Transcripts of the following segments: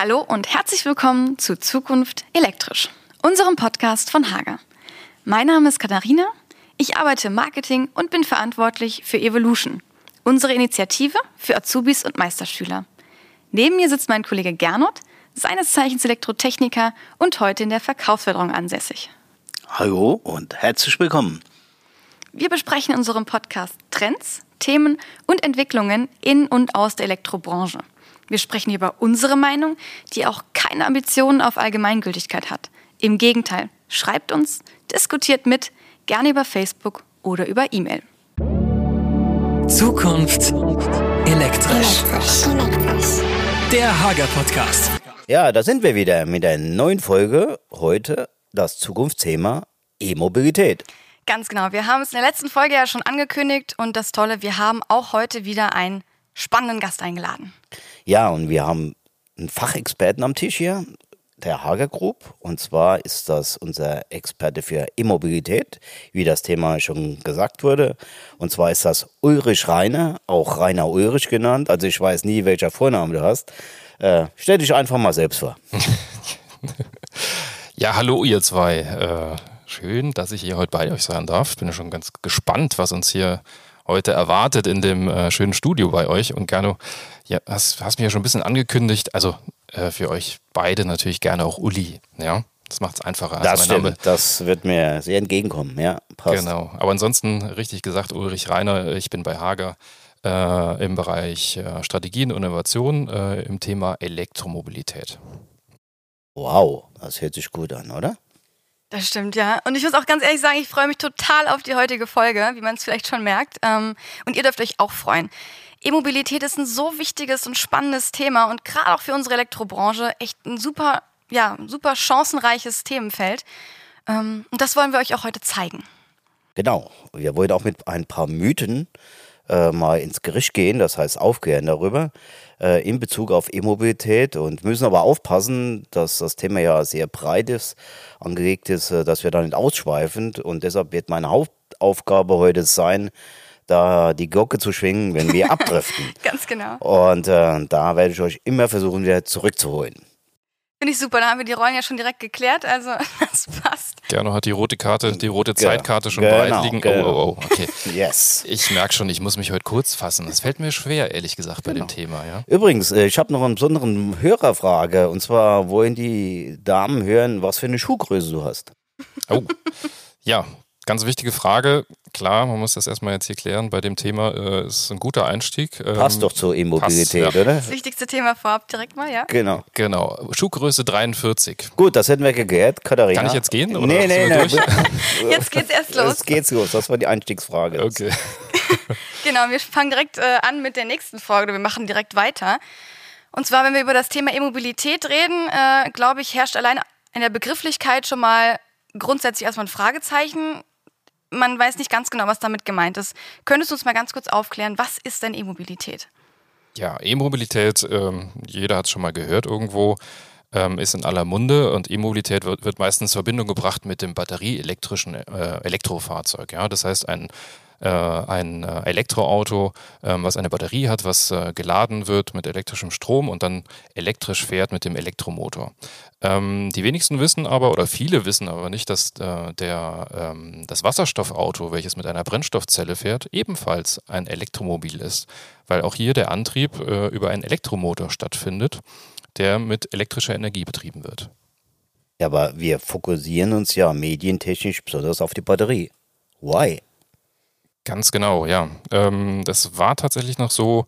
Hallo und herzlich willkommen zu Zukunft elektrisch, unserem Podcast von Hager. Mein Name ist Katharina, ich arbeite im Marketing und bin verantwortlich für Evolution, unsere Initiative für Azubis und Meisterschüler. Neben mir sitzt mein Kollege Gernot, seines Zeichens Elektrotechniker und heute in der Verkaufsförderung ansässig. Hallo und herzlich willkommen. Wir besprechen in unserem Podcast Trends, Themen und Entwicklungen in und aus der Elektrobranche. Wir sprechen hier über unsere Meinung, die auch keine Ambitionen auf Allgemeingültigkeit hat. Im Gegenteil, schreibt uns, diskutiert mit, gerne über Facebook oder über E-Mail. Zukunft elektrisch. Der Hager Podcast. Ja, da sind wir wieder mit einer neuen Folge. Heute das Zukunftsthema E-Mobilität. Ganz genau. Wir haben es in der letzten Folge ja schon angekündigt und das Tolle, wir haben auch heute wieder einen spannenden Gast eingeladen. Ja, und wir haben einen Fachexperten am Tisch hier, der Hager Group. Und zwar ist das unser Experte für E-Mobilität, wie das Thema schon gesagt wurde. Und zwar ist das Ulrich Reiner, auch Rainer Ulrich genannt. Also ich weiß nie, welcher Vorname du hast. Äh, stell dich einfach mal selbst vor. ja, hallo ihr zwei. Äh, schön, dass ich hier heute bei euch sein darf. Ich bin ja schon ganz gespannt, was uns hier heute erwartet in dem äh, schönen Studio bei euch. Und Gernot, ja, hast, hast mir ja schon ein bisschen angekündigt, also äh, für euch beide natürlich gerne auch Uli, ja. Das macht es einfacher. Das stimmt, Name. das wird mir sehr entgegenkommen, ja, passt. Genau, aber ansonsten richtig gesagt, Ulrich Reiner, ich bin bei Hager äh, im Bereich äh, Strategien und Innovation äh, im Thema Elektromobilität. Wow, das hört sich gut an, oder? Das stimmt, ja. Und ich muss auch ganz ehrlich sagen, ich freue mich total auf die heutige Folge, wie man es vielleicht schon merkt. Ähm, und ihr dürft euch auch freuen. E-Mobilität ist ein so wichtiges und spannendes Thema und gerade auch für unsere Elektrobranche echt ein super, ja, super chancenreiches Themenfeld. Ähm, und das wollen wir euch auch heute zeigen. Genau. Wir wollen auch mit ein paar Mythen äh, mal ins Gericht gehen, das heißt aufklären darüber äh, in Bezug auf E-Mobilität und müssen aber aufpassen, dass das Thema ja sehr breit ist, angelegt ist, äh, dass wir da nicht ausschweifen und deshalb wird meine Hauptaufgabe heute sein, da die Glocke zu schwingen, wenn wir abdriften. Ganz genau. Und äh, da werde ich euch immer versuchen, wieder zurückzuholen. Finde ich super, da haben wir die Rollen ja schon direkt geklärt, also das passt. Gerno hat die rote Karte, die rote Zeitkarte schon genau, bereit liegen. Genau. Oh, oh, oh, okay. yes. Ich merke schon, ich muss mich heute kurz fassen. Das fällt mir schwer, ehrlich gesagt, bei genau. dem Thema. Ja? Übrigens, äh, ich habe noch einen besonderen Hörerfrage. Und zwar wollen die Damen hören, was für eine Schuhgröße du hast. Oh, ja, Ganz wichtige Frage. Klar, man muss das erstmal jetzt hier klären. Bei dem Thema äh, ist ein guter Einstieg. Ähm, passt doch zur E-Mobilität, ja. oder? Das wichtigste Thema vorab direkt mal, ja? Genau. Genau. Schuhgröße 43. Gut, das hätten wir geklärt. Katharina. Kann ich jetzt gehen? Oder nee, nee, nee. jetzt geht's erst los. Jetzt geht's los. Das war die Einstiegsfrage. Okay. genau, wir fangen direkt äh, an mit der nächsten Frage. Wir machen direkt weiter. Und zwar, wenn wir über das Thema E-Mobilität reden, äh, glaube ich, herrscht allein in der Begrifflichkeit schon mal grundsätzlich erstmal ein Fragezeichen man weiß nicht ganz genau, was damit gemeint ist. Könntest du uns mal ganz kurz aufklären, was ist denn E-Mobilität? Ja, E-Mobilität, ähm, jeder hat es schon mal gehört irgendwo, ähm, ist in aller Munde und E-Mobilität wird, wird, meistens in Verbindung gebracht mit dem batterieelektrischen äh, Elektrofahrzeug. Ja? Das heißt, ein äh, ein äh, Elektroauto, ähm, was eine Batterie hat, was äh, geladen wird mit elektrischem Strom und dann elektrisch fährt mit dem Elektromotor. Ähm, die wenigsten wissen aber, oder viele wissen aber nicht, dass der, ähm, das Wasserstoffauto, welches mit einer Brennstoffzelle fährt, ebenfalls ein Elektromobil ist, weil auch hier der Antrieb über einen Elektromotor stattfindet, der mit elektrischer Energie betrieben wird. Ja, aber wir fokussieren uns ja medientechnisch besonders auf die Batterie. Why? Ganz genau, ja. Ähm, das war tatsächlich noch so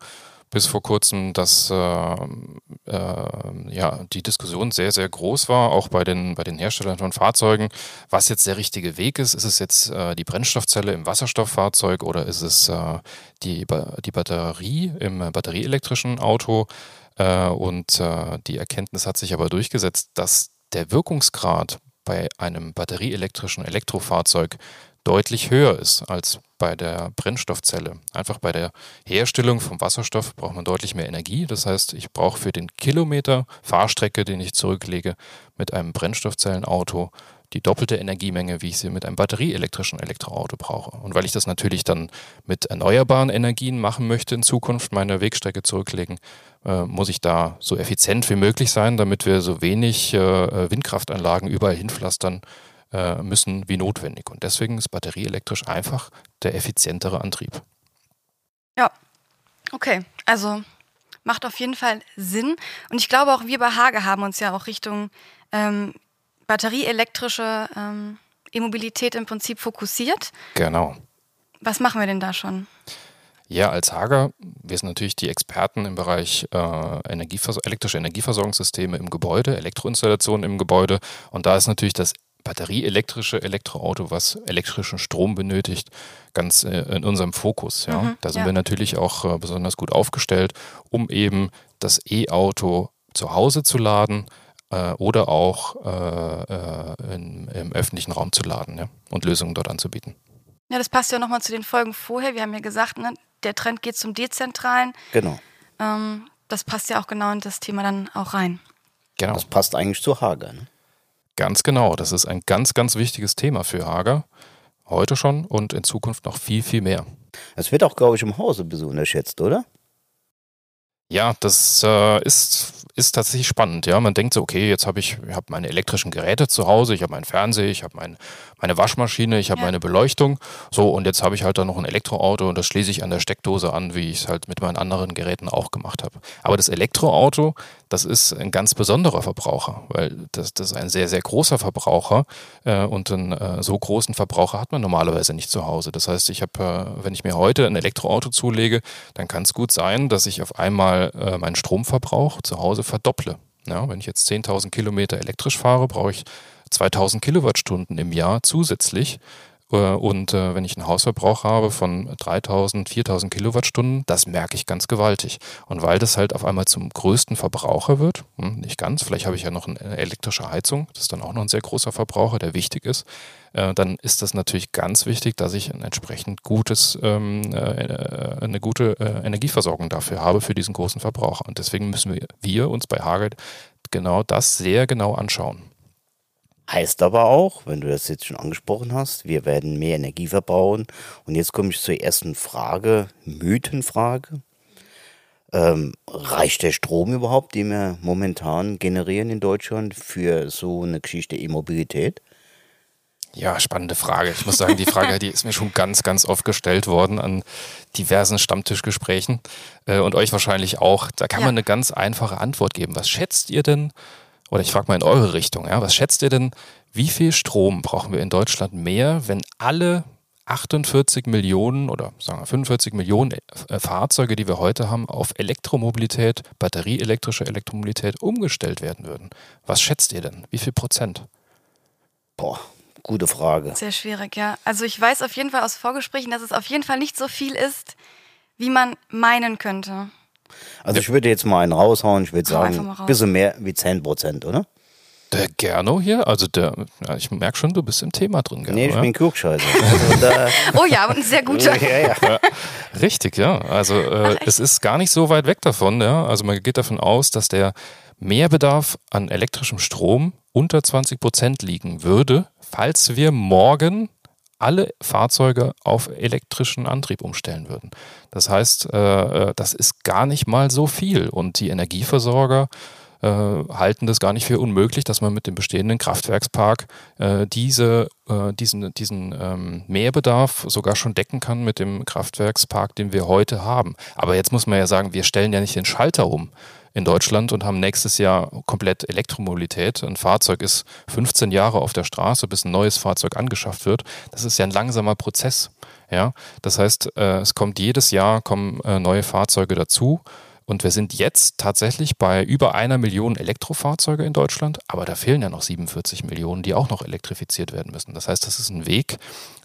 bis vor kurzem, dass äh, äh, ja, die Diskussion sehr, sehr groß war, auch bei den, bei den Herstellern von Fahrzeugen, was jetzt der richtige Weg ist. Ist es jetzt äh, die Brennstoffzelle im Wasserstofffahrzeug oder ist es äh, die, die Batterie im batterieelektrischen Auto? Äh, und äh, die Erkenntnis hat sich aber durchgesetzt, dass der Wirkungsgrad bei einem batterieelektrischen Elektrofahrzeug deutlich höher ist als bei der Brennstoffzelle. Einfach bei der Herstellung vom Wasserstoff braucht man deutlich mehr Energie. Das heißt, ich brauche für den Kilometer Fahrstrecke, den ich zurücklege, mit einem Brennstoffzellenauto die doppelte Energiemenge, wie ich sie mit einem batterieelektrischen Elektroauto brauche. Und weil ich das natürlich dann mit erneuerbaren Energien machen möchte in Zukunft, meine Wegstrecke zurücklegen, äh, muss ich da so effizient wie möglich sein, damit wir so wenig äh, Windkraftanlagen überall hinpflastern äh, müssen wie notwendig. Und deswegen ist batterieelektrisch einfach der effizientere Antrieb. Ja, okay. Also macht auf jeden Fall Sinn. Und ich glaube auch wir bei Hage haben uns ja auch Richtung ähm, batterieelektrische ähm, E-Mobilität im Prinzip fokussiert. Genau. Was machen wir denn da schon? Ja, als Hager, wir sind natürlich die Experten im Bereich äh, Energievers elektrische Energieversorgungssysteme im Gebäude, Elektroinstallationen im Gebäude. Und da ist natürlich das batterieelektrische Elektroauto, was elektrischen Strom benötigt, ganz äh, in unserem Fokus. Ja. Mhm, da sind ja. wir natürlich auch äh, besonders gut aufgestellt, um eben das E-Auto zu Hause zu laden, äh, oder auch äh, äh, in, im öffentlichen Raum zu laden ja, und Lösungen dort anzubieten. Ja, das passt ja nochmal zu den Folgen vorher. Wir haben ja gesagt, ne, der Trend geht zum Dezentralen. Genau. Ähm, das passt ja auch genau in das Thema dann auch rein. Genau. Das passt eigentlich zu Hager. Ne? Ganz genau. Das ist ein ganz, ganz wichtiges Thema für Hager. Heute schon und in Zukunft noch viel, viel mehr. Es wird auch, glaube ich, im Hause ein bisschen unterschätzt, oder? Ja, das äh, ist, ist tatsächlich spannend. Ja, man denkt so, okay, jetzt habe ich hab meine elektrischen Geräte zu Hause, ich habe meinen Fernseher, ich habe mein, meine Waschmaschine, ich habe ja. meine Beleuchtung. So, und jetzt habe ich halt da noch ein Elektroauto und das schließe ich an der Steckdose an, wie ich es halt mit meinen anderen Geräten auch gemacht habe. Aber das Elektroauto, das ist ein ganz besonderer Verbraucher, weil das, das ist ein sehr, sehr großer Verbraucher äh, und einen äh, so großen Verbraucher hat man normalerweise nicht zu Hause. Das heißt, ich habe, äh, wenn ich mir heute ein Elektroauto zulege, dann kann es gut sein, dass ich auf einmal äh, meinen Stromverbrauch zu Hause verdopple. Ja, wenn ich jetzt 10.000 Kilometer elektrisch fahre, brauche ich 2000 Kilowattstunden im Jahr zusätzlich. Äh, und äh, wenn ich einen Hausverbrauch habe von 3000, 4000 Kilowattstunden, das merke ich ganz gewaltig. Und weil das halt auf einmal zum größten Verbraucher wird, hm, nicht ganz, vielleicht habe ich ja noch eine elektrische Heizung, das ist dann auch noch ein sehr großer Verbraucher, der wichtig ist, äh, dann ist das natürlich ganz wichtig, dass ich ein entsprechend gutes, ähm, eine gute Energieversorgung dafür habe, für diesen großen Verbraucher. Und deswegen müssen wir, wir uns bei Hagel genau das sehr genau anschauen. Heißt aber auch, wenn du das jetzt schon angesprochen hast, wir werden mehr Energie verbrauchen. Und jetzt komme ich zur ersten Frage, Mythenfrage. Ähm, reicht der Strom überhaupt, den wir momentan generieren in Deutschland für so eine Geschichte E-Mobilität? Ja, spannende Frage. Ich muss sagen, die Frage, die ist mir schon ganz, ganz oft gestellt worden an diversen Stammtischgesprächen äh, und euch wahrscheinlich auch. Da kann ja. man eine ganz einfache Antwort geben. Was schätzt ihr denn, oder ich frage mal in eure Richtung, ja, was schätzt ihr denn, wie viel Strom brauchen wir in Deutschland mehr, wenn alle 48 Millionen oder sagen wir 45 Millionen äh, Fahrzeuge, die wir heute haben, auf Elektromobilität, batterieelektrische Elektromobilität umgestellt werden würden? Was schätzt ihr denn? Wie viel Prozent? Boah, gute Frage. Sehr schwierig, ja. Also ich weiß auf jeden Fall aus Vorgesprächen, dass es auf jeden Fall nicht so viel ist, wie man meinen könnte. Also ich würde jetzt mal einen raushauen, ich würde sagen, ein bisschen mehr wie 10 Prozent, oder? Der Gerno hier, also der, ja, ich merke schon, du bist im Thema drin. Gerno, nee, ich ja? bin Klugscheißer. Also oh ja, und ein sehr guter. ja, ja. Richtig, ja. Also äh, es ist gar nicht so weit weg davon. Ja. Also man geht davon aus, dass der Mehrbedarf an elektrischem Strom unter 20 Prozent liegen würde, falls wir morgen alle Fahrzeuge auf elektrischen Antrieb umstellen würden. Das heißt, äh, äh, das ist gar nicht mal so viel und die Energieversorger äh, halten das gar nicht für unmöglich, dass man mit dem bestehenden Kraftwerkspark diese, diesen, diesen ähm, Mehrbedarf sogar schon decken kann mit dem Kraftwerkspark, den wir heute haben. Aber jetzt muss man ja sagen, wir stellen ja nicht den Schalter um in Deutschland und haben nächstes Jahr komplett Elektromobilität. Ein Fahrzeug ist 15 Jahre auf der Straße, bis ein neues Fahrzeug angeschafft wird. Das ist ja ein langsamer Prozess. Ja, das heißt, äh, es kommt jedes Jahr kommen äh, neue Fahrzeuge dazu. Und wir sind jetzt tatsächlich bei über einer Million Elektrofahrzeuge in Deutschland, aber da fehlen ja noch 47 Millionen, die auch noch elektrifiziert werden müssen. Das heißt, das ist ein Weg,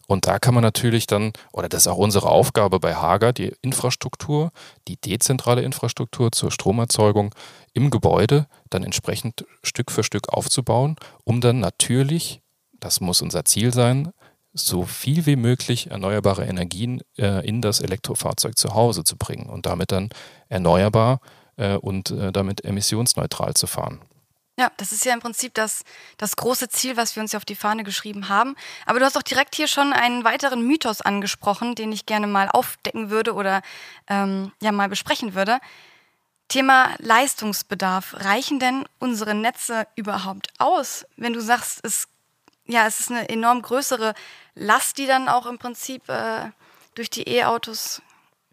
und da kann man natürlich dann, oder das ist auch unsere Aufgabe bei Hager, die Infrastruktur, die dezentrale Infrastruktur zur Stromerzeugung im Gebäude dann entsprechend Stück für Stück aufzubauen, um dann natürlich, das muss unser Ziel sein, so viel wie möglich erneuerbare Energien äh, in das Elektrofahrzeug zu Hause zu bringen und damit dann erneuerbar äh, und äh, damit emissionsneutral zu fahren. Ja, das ist ja im Prinzip das, das große Ziel, was wir uns ja auf die Fahne geschrieben haben. Aber du hast auch direkt hier schon einen weiteren Mythos angesprochen, den ich gerne mal aufdecken würde oder ähm, ja mal besprechen würde. Thema Leistungsbedarf. Reichen denn unsere Netze überhaupt aus, wenn du sagst, es, ja, es ist eine enorm größere Last, die dann auch im Prinzip äh, durch die E-Autos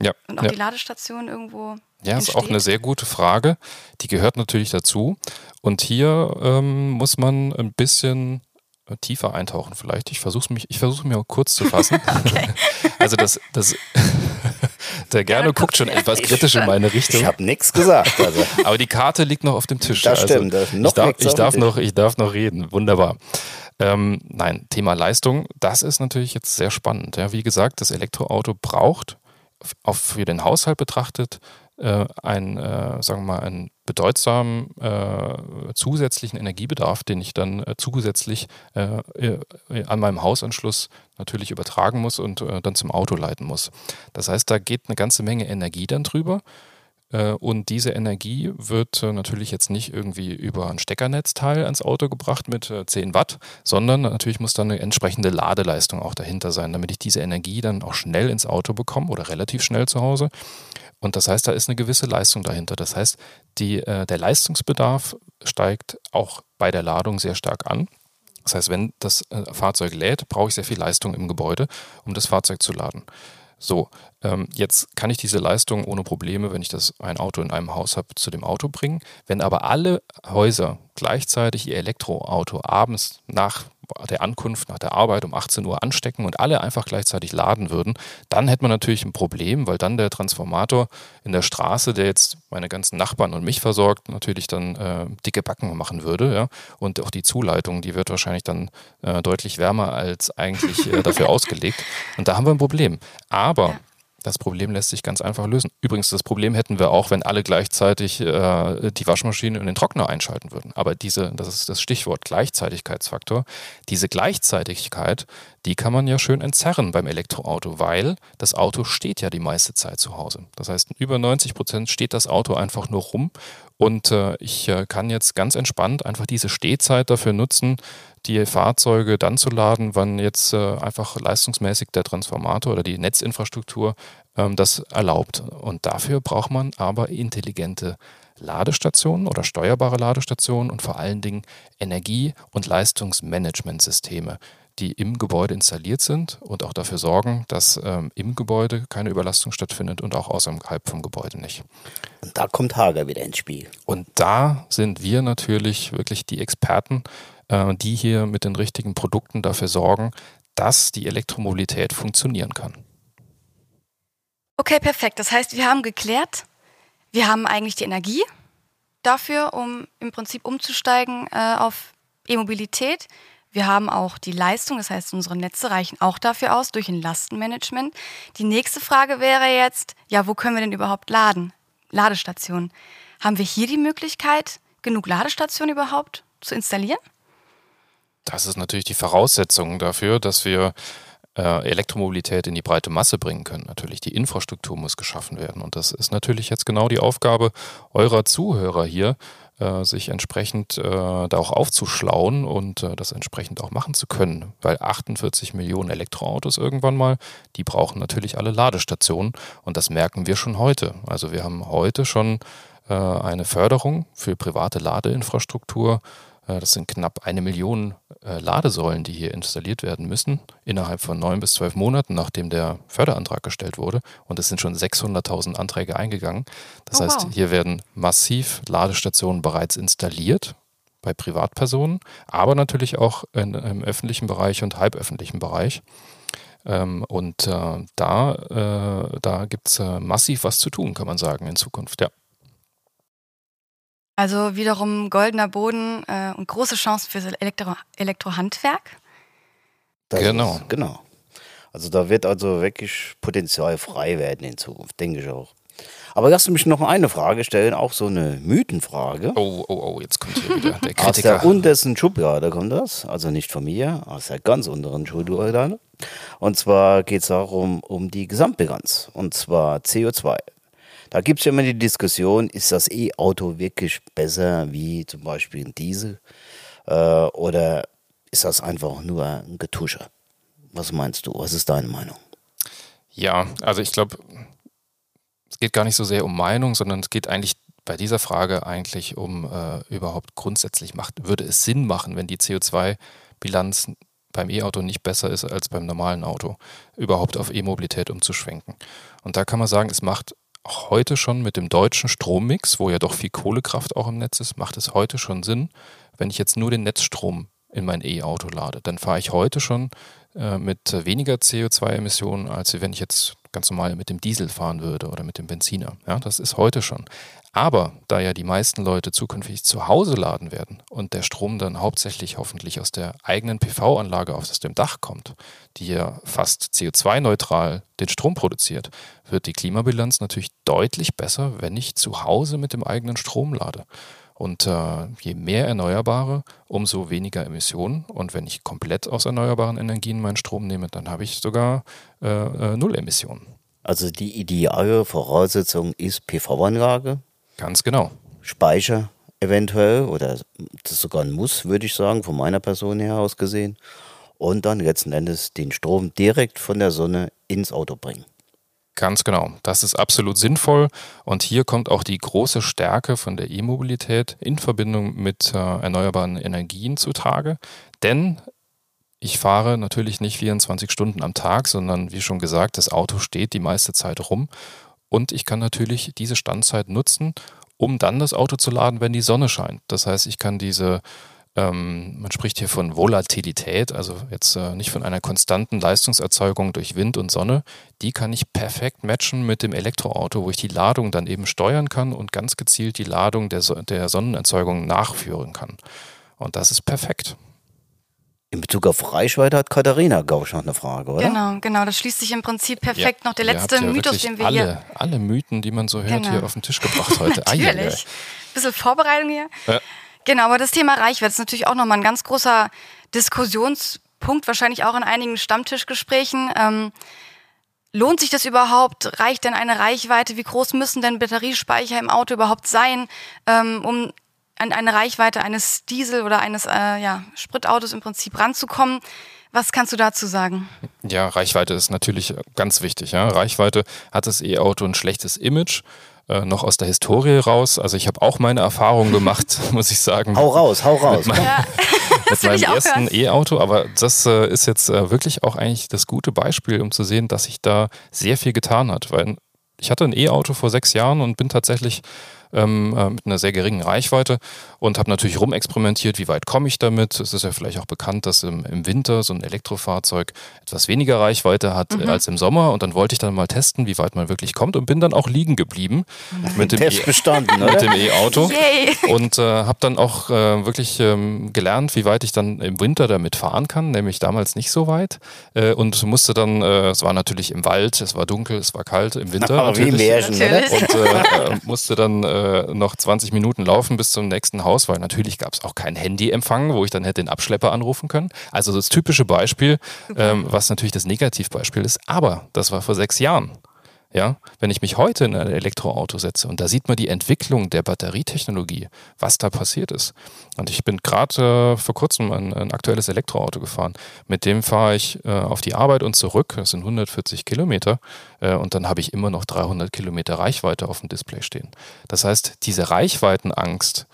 ja, und auch ja. die Ladestationen irgendwo ja, ist auch eine sehr gute Frage. Die gehört natürlich dazu. Und hier ähm, muss man ein bisschen äh, tiefer eintauchen vielleicht. Ich versuche mich, ich versuche mir kurz zu fassen. also das, das der gerne ja, guckt schon etwas kritisch in meine Richtung. Ich habe nichts gesagt. Also. Aber die Karte liegt noch auf dem Tisch. Das also stimmt. Das ich, darf, ich, darf noch, ich darf noch reden. Wunderbar. Ähm, nein, Thema Leistung, das ist natürlich jetzt sehr spannend. Ja, wie gesagt, das Elektroauto braucht auf, für den Haushalt betrachtet äh, einen, äh, sagen wir mal, einen bedeutsamen äh, zusätzlichen Energiebedarf, den ich dann äh, zusätzlich äh, äh, an meinem Hausanschluss natürlich übertragen muss und dann zum Auto leiten muss. Das heißt, da geht eine ganze Menge Energie dann drüber. Und diese Energie wird natürlich jetzt nicht irgendwie über ein Steckernetzteil ans Auto gebracht mit 10 Watt, sondern natürlich muss da eine entsprechende Ladeleistung auch dahinter sein, damit ich diese Energie dann auch schnell ins Auto bekomme oder relativ schnell zu Hause und das heißt, da ist eine gewisse Leistung dahinter. Das heißt, die, äh, der Leistungsbedarf steigt auch bei der Ladung sehr stark an. Das heißt, wenn das äh, Fahrzeug lädt, brauche ich sehr viel Leistung im Gebäude, um das Fahrzeug zu laden. So, ähm, jetzt kann ich diese Leistung ohne Probleme, wenn ich das ein Auto in einem Haus habe, zu dem Auto bringen. Wenn aber alle Häuser gleichzeitig ihr Elektroauto abends nach der Ankunft, nach der Arbeit um 18 Uhr anstecken und alle einfach gleichzeitig laden würden, dann hätte man natürlich ein Problem, weil dann der Transformator in der Straße, der jetzt meine ganzen Nachbarn und mich versorgt, natürlich dann äh, dicke Backen machen würde. Ja? Und auch die Zuleitung, die wird wahrscheinlich dann äh, deutlich wärmer als eigentlich äh, dafür ausgelegt. Und da haben wir ein Problem. Aber das Problem lässt sich ganz einfach lösen. Übrigens, das Problem hätten wir auch, wenn alle gleichzeitig äh, die Waschmaschine und den Trockner einschalten würden. Aber diese, das ist das Stichwort Gleichzeitigkeitsfaktor. Diese Gleichzeitigkeit, die kann man ja schön entzerren beim Elektroauto, weil das Auto steht ja die meiste Zeit zu Hause. Das heißt, über 90 Prozent steht das Auto einfach nur rum und äh, ich äh, kann jetzt ganz entspannt einfach diese Stehzeit dafür nutzen, die Fahrzeuge dann zu laden, wann jetzt äh, einfach leistungsmäßig der Transformator oder die Netzinfrastruktur ähm, das erlaubt. Und dafür braucht man aber intelligente Ladestationen oder steuerbare Ladestationen und vor allen Dingen Energie- und Leistungsmanagementsysteme, die im Gebäude installiert sind und auch dafür sorgen, dass ähm, im Gebäude keine Überlastung stattfindet und auch außerhalb vom Gebäude nicht. Und da kommt Hager wieder ins Spiel. Und da sind wir natürlich wirklich die Experten, äh, die hier mit den richtigen Produkten dafür sorgen, dass die Elektromobilität funktionieren kann. Okay, perfekt. Das heißt, wir haben geklärt, wir haben eigentlich die Energie dafür, um im Prinzip umzusteigen äh, auf E-Mobilität. Wir haben auch die Leistung, das heißt, unsere Netze reichen auch dafür aus durch ein Lastenmanagement. Die nächste Frage wäre jetzt, ja, wo können wir denn überhaupt laden? Ladestationen. Haben wir hier die Möglichkeit, genug Ladestationen überhaupt zu installieren? Das ist natürlich die Voraussetzung dafür, dass wir äh, Elektromobilität in die breite Masse bringen können. Natürlich, die Infrastruktur muss geschaffen werden. Und das ist natürlich jetzt genau die Aufgabe eurer Zuhörer hier, äh, sich entsprechend äh, da auch aufzuschlauen und äh, das entsprechend auch machen zu können. Weil 48 Millionen Elektroautos irgendwann mal, die brauchen natürlich alle Ladestationen. Und das merken wir schon heute. Also wir haben heute schon äh, eine Förderung für private Ladeinfrastruktur das sind knapp eine Million äh, Ladesäulen, die hier installiert werden müssen, innerhalb von neun bis zwölf Monaten, nachdem der Förderantrag gestellt wurde. Und es sind schon 600.000 Anträge eingegangen. Das oh, heißt, wow. hier werden massiv Ladestationen bereits installiert bei Privatpersonen, aber natürlich auch in, im öffentlichen Bereich und halböffentlichen Bereich. Ähm, und äh, da, äh, da gibt es äh, massiv was zu tun, kann man sagen, in Zukunft, ja. Also wiederum goldener Boden äh, und große Chancen für Elektro Elektrohandwerk. Das genau. Ist, genau. Also da wird also wirklich Potenzial frei werden in Zukunft, denke ich auch. Aber lass mich noch eine Frage stellen, auch so eine Mythenfrage. Oh, oh, oh, jetzt kommt hier wieder der Aus Kritiker. der untersten Schublade kommt das, also nicht von mir, aus der ganz unteren Schublade. Und zwar geht es darum, um die Gesamtbilanz, und zwar CO2. Da gibt es ja immer die Diskussion, ist das E-Auto wirklich besser wie zum Beispiel ein Diesel äh, oder ist das einfach nur ein Getusche? Was meinst du? Was ist deine Meinung? Ja, also ich glaube, es geht gar nicht so sehr um Meinung, sondern es geht eigentlich bei dieser Frage eigentlich um äh, überhaupt grundsätzlich macht, würde es Sinn machen, wenn die CO2-Bilanz beim E-Auto nicht besser ist als beim normalen Auto, überhaupt auf E-Mobilität umzuschwenken. Und da kann man sagen, es macht auch heute schon mit dem deutschen Strommix, wo ja doch viel Kohlekraft auch im Netz ist, macht es heute schon Sinn, wenn ich jetzt nur den Netzstrom in mein E-Auto lade, dann fahre ich heute schon äh, mit weniger CO2-Emissionen, als wenn ich jetzt ganz normal mit dem Diesel fahren würde oder mit dem Benziner. Ja, das ist heute schon. Aber da ja die meisten Leute zukünftig zu Hause laden werden und der Strom dann hauptsächlich hoffentlich aus der eigenen PV-Anlage aus dem Dach kommt, die ja fast CO2-neutral den Strom produziert, wird die Klimabilanz natürlich deutlich besser, wenn ich zu Hause mit dem eigenen Strom lade. Und äh, je mehr Erneuerbare, umso weniger Emissionen. Und wenn ich komplett aus erneuerbaren Energien meinen Strom nehme, dann habe ich sogar äh, äh, Null Emissionen. Also die ideale Voraussetzung ist PV-Anlage. Ganz genau. Speicher eventuell oder das ist sogar ein Muss, würde ich sagen, von meiner Person her aus gesehen. Und dann letzten Endes den Strom direkt von der Sonne ins Auto bringen. Ganz genau. Das ist absolut sinnvoll. Und hier kommt auch die große Stärke von der E-Mobilität in Verbindung mit äh, erneuerbaren Energien zutage. Denn ich fahre natürlich nicht 24 Stunden am Tag, sondern wie schon gesagt, das Auto steht die meiste Zeit rum. Und ich kann natürlich diese Standzeit nutzen, um dann das Auto zu laden, wenn die Sonne scheint. Das heißt, ich kann diese ähm, man spricht hier von Volatilität, also jetzt äh, nicht von einer konstanten Leistungserzeugung durch Wind und Sonne. Die kann ich perfekt matchen mit dem Elektroauto, wo ich die Ladung dann eben steuern kann und ganz gezielt die Ladung der, so der Sonnenerzeugung nachführen kann. Und das ist perfekt. In Bezug auf Reichweite hat Katharina, glaube ich, noch eine Frage, oder? Genau, genau. Das schließt sich im Prinzip perfekt ja, noch der letzte ja Mythos, den wir alle, hier. Alle Mythen, die man so hört, Genau. hier auf den Tisch gebracht heute. Natürlich. Eieiei. Bisschen Vorbereitung hier. Ja. Genau, aber das Thema Reichweite ist natürlich auch nochmal ein ganz großer Diskussionspunkt, wahrscheinlich auch in einigen Stammtischgesprächen. Ähm, lohnt sich das überhaupt? Reicht denn eine Reichweite? Wie groß müssen denn Batteriespeicher im Auto überhaupt sein, ähm, um an eine Reichweite eines Diesel- oder eines äh, ja, Spritautos im Prinzip ranzukommen? Was kannst du dazu sagen? Ja, Reichweite ist natürlich ganz wichtig. Ja. Reichweite hat das E-Auto ein schlechtes Image, äh, noch aus der Historie raus. Also ich habe auch meine Erfahrungen gemacht, muss ich sagen. Hau raus, hau raus. Mit, mein, mit will meinem ersten. E-Auto, aber das äh, ist jetzt äh, wirklich auch eigentlich das gute Beispiel, um zu sehen, dass sich da sehr viel getan hat. Weil ich hatte ein E-Auto vor sechs Jahren und bin tatsächlich ähm, äh, mit einer sehr geringen Reichweite und habe natürlich rumexperimentiert, wie weit komme ich damit. Es ist ja vielleicht auch bekannt, dass im, im Winter so ein Elektrofahrzeug etwas weniger Reichweite hat äh, als im Sommer und dann wollte ich dann mal testen, wie weit man wirklich kommt und bin dann auch liegen geblieben mit dem E- mit dem E-Auto Yay. und äh, habe dann auch äh, wirklich ähm, gelernt, wie weit ich dann im Winter damit fahren kann, nämlich damals nicht so weit äh, und musste dann, äh, es war natürlich im Wald, es war dunkel, es war kalt im Winter Aber wie im natürlich. Märchen, oder? Natürlich. Und äh, äh, musste dann äh, noch 20 Minuten laufen bis zum nächsten Haus, weil natürlich gab es auch kein Handyempfang, wo ich dann hätte den Abschlepper anrufen können. Also das typische Beispiel, ähm, was natürlich das Negativbeispiel ist. Aber das war vor sechs Jahren. Ja, wenn ich mich heute in ein Elektroauto setze und da sieht man die Entwicklung der Batterietechnologie, was da passiert ist. Und ich bin gerade äh, vor kurzem ein, ein aktuelles Elektroauto gefahren. Mit dem fahre ich äh, auf die Arbeit und zurück. Das sind 140 Kilometer. Äh, und dann habe ich immer noch 300 Kilometer Reichweite auf dem Display stehen. Das heißt, diese Reichweitenangst,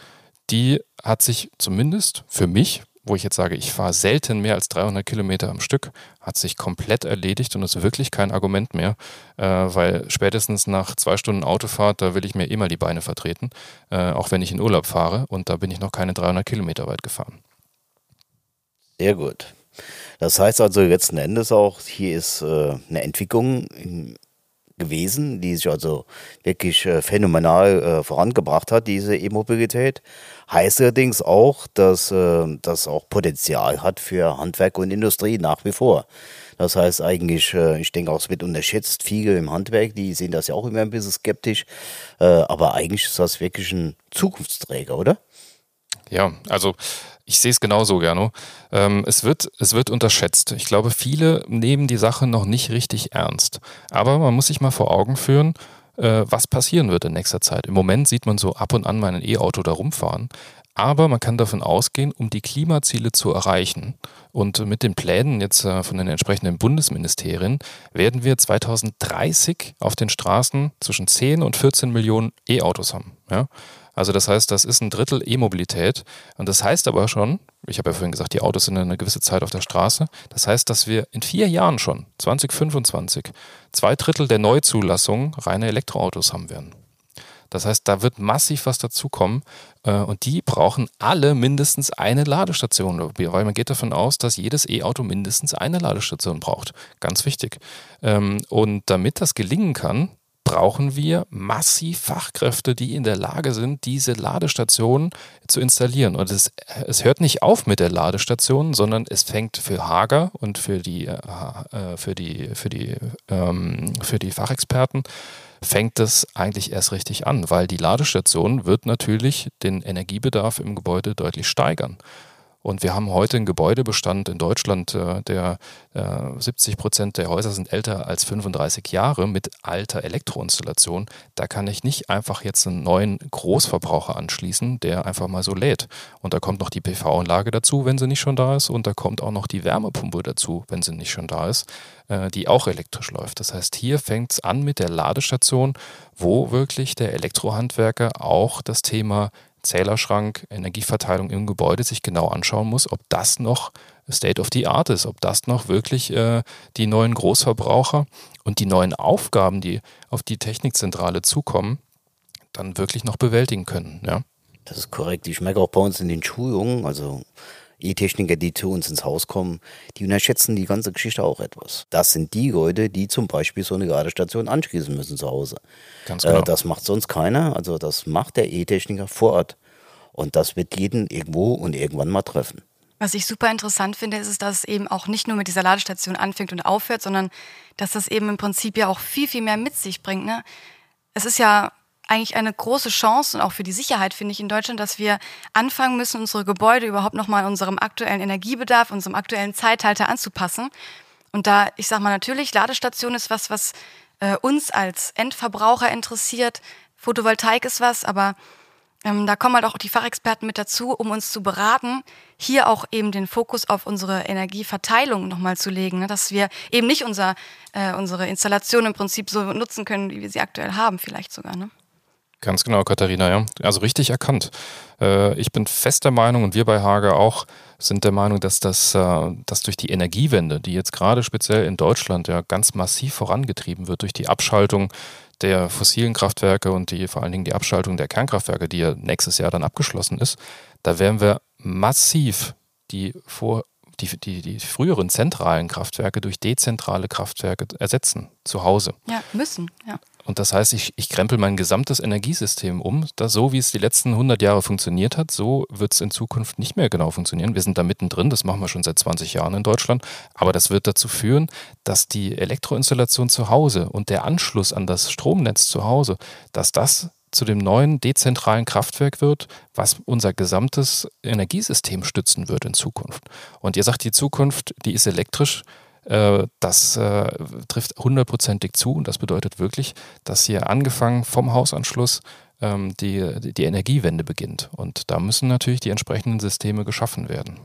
die hat sich zumindest für mich, wo ich jetzt sage, ich fahre selten mehr als 300 Kilometer am Stück, hat sich komplett erledigt und ist wirklich kein Argument mehr, äh, weil spätestens nach zwei Stunden Autofahrt, da will ich mir mal die Beine vertreten, äh, auch wenn ich in Urlaub fahre und da bin ich noch keine 300 Kilometer weit gefahren. Sehr gut. Das heißt also letzten Endes auch, hier ist äh, eine Entwicklung in, gewesen, die sich also wirklich äh, phänomenal äh, vorangebracht hat, diese E-Mobilität. Heißt allerdings auch, dass äh, das auch Potenzial hat für Handwerk und Industrie nach wie vor. Das heißt eigentlich, ich denke auch, es wird unterschätzt. Viele im Handwerk, die sehen das ja auch immer ein bisschen skeptisch. Aber eigentlich ist das wirklich ein Zukunftsträger, oder? Ja, also ich sehe es genauso, Gernot. Ähm, es, wird, es wird unterschätzt. Ich glaube, viele nehmen die Sache noch nicht richtig ernst. Aber man muss sich mal vor Augen führen, äh, was passieren wird in nächster Zeit. Im Moment sieht man so ab und an mal ein E-Auto da rumfahren. Aber man kann davon ausgehen, um die Klimaziele zu erreichen und mit den Plänen jetzt äh, von den entsprechenden Bundesministerien werden wir 2030 auf den Straßen zwischen 10 und 14 Millionen E-Autos haben. Ja? Also das heißt, das ist ein Drittel E-Mobilität. Und das heißt aber schon, ich habe ja vorhin gesagt, die Autos sind eine gewisse Zeit auf der Straße. Das heißt, dass wir in vier Jahren schon, 2025, zwei Drittel der Neuzulassungen reine Elektroautos haben werden. Das heißt, da wird massiv was dazukommen äh, und die brauchen alle mindestens eine Ladestation, weil man geht davon aus, dass jedes E-Auto mindestens eine Ladestation braucht. Ganz wichtig. Ähm, und damit das gelingen kann, brauchen wir massiv Fachkräfte, die in der Lage sind, diese Ladestationen zu installieren. Und es, es hört nicht auf mit der Ladestation, sondern es fängt für Hager und für die, äh, für die, für die, ähm, für die Fachexperten fängt es eigentlich erst richtig an, weil die Ladestation wird natürlich den Energiebedarf im Gebäude deutlich steigern. Und wir haben heute einen Gebäudebestand in Deutschland, äh, der 70 äh, Prozent der Häuser sind älter als 35 Jahre mit alter Elektroinstallation. Da kann ich nicht einfach jetzt einen neuen Großverbraucher anschließen, der einfach mal so lädt. Und da kommt noch die PV-Anlage dazu, wenn sie nicht schon da ist. Und da kommt auch noch die Wärmepumpe dazu, wenn sie nicht schon da ist, äh, die auch elektrisch läuft. Das heißt, hier fängt es an mit der Ladestation, wo wirklich der Elektrohandwerker auch das Thema Zählerschrank, Energieverteilung im Gebäude sich genau anschauen muss, ob das noch State of the Art ist, ob das noch wirklich äh, die neuen Großverbraucher und die neuen Aufgaben, die auf die Technikzentrale zukommen, dann wirklich noch bewältigen können. Ja? Das ist korrekt. Ich merke auch bei uns in den Schulungen, also E-Techniker, die zu uns ins Haus kommen, die unterschätzen die ganze Geschichte auch etwas. Das sind die Leute, die zum Beispiel so eine Ladestation anschließen müssen zu Hause. Ganz genau. Äh, das macht sonst keiner. Also das macht der E-Techniker vor Ort. Und das wird jeden irgendwo und irgendwann mal treffen. Was ich super interessant finde, ist, es, dass es eben auch nicht nur mit dieser Ladestation anfängt und aufhört, sondern dass das eben im Prinzip ja auch viel, viel mehr mit sich bringt. Ne? Es ist ja eigentlich eine große Chance und auch für die Sicherheit, finde ich, in Deutschland, dass wir anfangen müssen, unsere Gebäude überhaupt nochmal unserem aktuellen Energiebedarf, unserem aktuellen Zeitalter anzupassen. Und da, ich sage mal natürlich, Ladestation ist was, was äh, uns als Endverbraucher interessiert. Photovoltaik ist was, aber ähm, da kommen halt auch die Fachexperten mit dazu, um uns zu beraten, hier auch eben den Fokus auf unsere Energieverteilung nochmal zu legen, ne? dass wir eben nicht unser, äh, unsere Installation im Prinzip so nutzen können, wie wir sie aktuell haben, vielleicht sogar. Ne? Ganz genau, Katharina, ja. Also richtig erkannt. Äh, ich bin fest der Meinung und wir bei Hage auch sind der Meinung, dass das äh, dass durch die Energiewende, die jetzt gerade speziell in Deutschland ja ganz massiv vorangetrieben wird, durch die Abschaltung der fossilen Kraftwerke und die vor allen Dingen die Abschaltung der Kernkraftwerke, die ja nächstes Jahr dann abgeschlossen ist, da werden wir massiv die vor die, die, die früheren zentralen Kraftwerke durch dezentrale Kraftwerke ersetzen, zu Hause. Ja, müssen, ja. Und das heißt, ich, ich krempel mein gesamtes Energiesystem um. Das, so wie es die letzten 100 Jahre funktioniert hat, so wird es in Zukunft nicht mehr genau funktionieren. Wir sind da mittendrin, das machen wir schon seit 20 Jahren in Deutschland. Aber das wird dazu führen, dass die Elektroinstallation zu Hause und der Anschluss an das Stromnetz zu Hause, dass das zu dem neuen dezentralen Kraftwerk wird, was unser gesamtes Energiesystem stützen wird in Zukunft. Und ihr sagt, die Zukunft, die ist elektrisch. Äh, das äh, trifft hundertprozentig zu und das bedeutet wirklich, dass hier angefangen vom Hausanschluss ähm, die, die Energiewende beginnt. Und da müssen natürlich die entsprechenden Systeme geschaffen werden.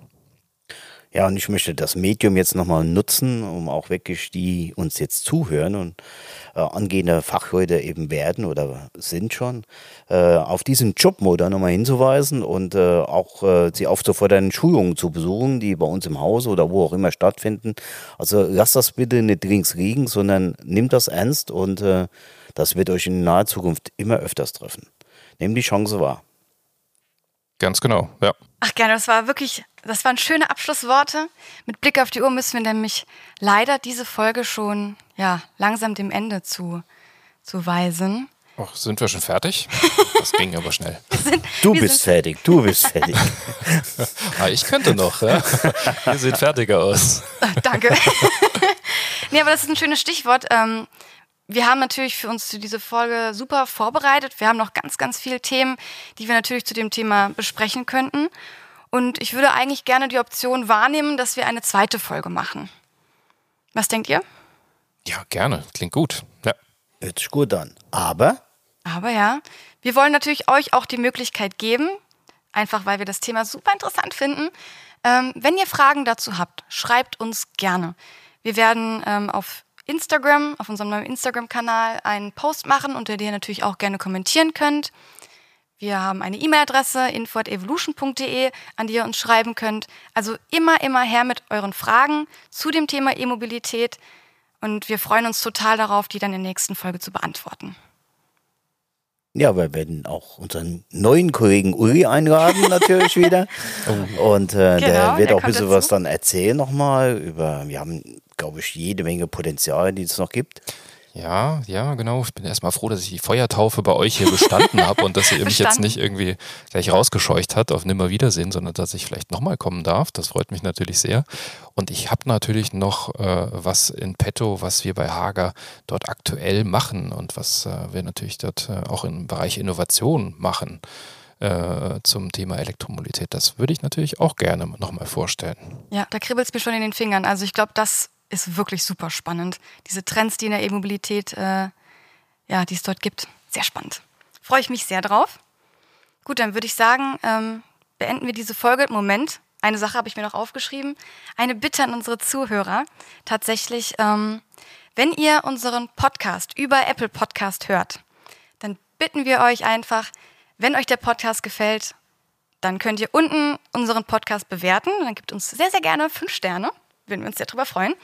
Ja, und ich möchte das Medium jetzt nochmal nutzen, um auch wirklich die uns jetzt zuhören und äh, angehende Fachleute eben werden oder sind schon, äh, auf diesen Jobmodell nochmal hinzuweisen und äh, auch äh, sie aufzufordern, Schulungen zu besuchen, die bei uns im Haus oder wo auch immer stattfinden. Also lasst das bitte nicht links liegen, sondern nimmt das ernst und äh, das wird euch in naher Zukunft immer öfters treffen. Nehmt die Chance wahr. Ganz genau, ja. Ach gerne, das war wirklich, das waren schöne Abschlussworte. Mit Blick auf die Uhr müssen wir nämlich leider diese Folge schon ja, langsam dem Ende zu, zu weisen. Ach, sind wir schon fertig? Das ging aber schnell. Sind, du bist fertig, du bist fertig. ah, ich könnte noch, ja. Ihr seht fertiger aus. Danke. nee, aber das ist ein schönes Stichwort. Ähm, wir haben natürlich für uns diese Folge super vorbereitet. Wir haben noch ganz, ganz viele Themen, die wir natürlich zu dem Thema besprechen könnten. Und ich würde eigentlich gerne die Option wahrnehmen, dass wir eine zweite Folge machen. Was denkt ihr? Ja, gerne. Klingt gut. Ja. Hört sich gut an. Aber Aber ja, wir wollen natürlich euch auch die Möglichkeit geben, einfach weil wir das Thema super interessant finden. Ähm, wenn ihr Fragen dazu habt, schreibt uns gerne. Wir werden ähm, auf Instagram, auf unserem neuen Instagram-Kanal einen Post machen, unter dem ihr natürlich auch gerne kommentieren könnt. Wir haben eine E-Mail-Adresse info@evolution.de, an die ihr uns schreiben könnt. Also immer, immer her mit euren Fragen zu dem Thema E-Mobilität. Und wir freuen uns total darauf, die dann in der nächsten Folge zu beantworten. ja, wir werden auch unseren neuen Kollegen Uli einladen, natürlich wieder. Und äh, Genau, der wird der auch ein bisschen dazu. was dann erzählen nochmal über, wir haben, glaube ich, jede Menge Potenzial, die es noch gibt. Ja, ja, genau. Ich bin erstmal froh, dass ich die Feuertaufe bei euch hier bestanden habe und dass ihr mich jetzt nicht irgendwie gleich rausgescheucht hat auf Nimmerwiedersehen, sondern dass ich vielleicht nochmal kommen darf. Das freut mich natürlich sehr. Und ich habe natürlich noch äh, was in petto, was wir bei Hager dort aktuell machen und was äh, wir natürlich dort äh, auch im Bereich Innovation machen äh, zum Thema Elektromobilität. Das würde ich natürlich auch gerne nochmal vorstellen. Ja, da kribbelt es mir schon in den Fingern. Also ich glaube, das ist wirklich super spannend. Diese Trends, die in der E-Mobilität, äh, ja, die es dort gibt. Sehr spannend. Freue ich mich sehr drauf. Gut, dann würde ich sagen, ähm, beenden wir diese Folge. Moment, eine Sache habe ich mir noch aufgeschrieben. Eine Bitte an unsere Zuhörer. Tatsächlich, ähm, wenn ihr unseren Podcast über Apple Podcast hört, dann bitten wir euch einfach, wenn euch der Podcast gefällt, dann könnt ihr unten unseren Podcast bewerten. Dann gibt uns sehr, sehr gerne fünf Sterne. Würden wir uns sehr drüber freuen.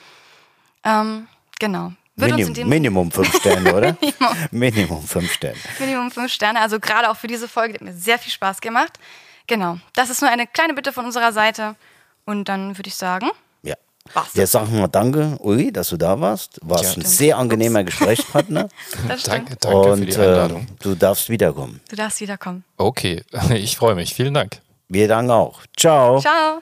Ähm, genau. Würde uns in Minim, dem Minimum fünf Sterne, oder? Minimum fünf Sterne. Minimum fünf Sterne. Also gerade auch für diese Folge die hat mir sehr viel Spaß gemacht. Genau. Das ist nur eine kleine Bitte von unserer Seite. Und dann würde ich sagen, Ja. war's. Jetzt sagen wir danke, Uli, dass du da warst. Warst Ja. ein sehr angenehmer Gesprächspartner. das stimmt. Danke, danke für Und die äh, Einladung. du darfst wiederkommen. Du darfst wiederkommen. Okay, ich freue mich. Vielen Dank. Wir danken auch. Ciao. Ciao.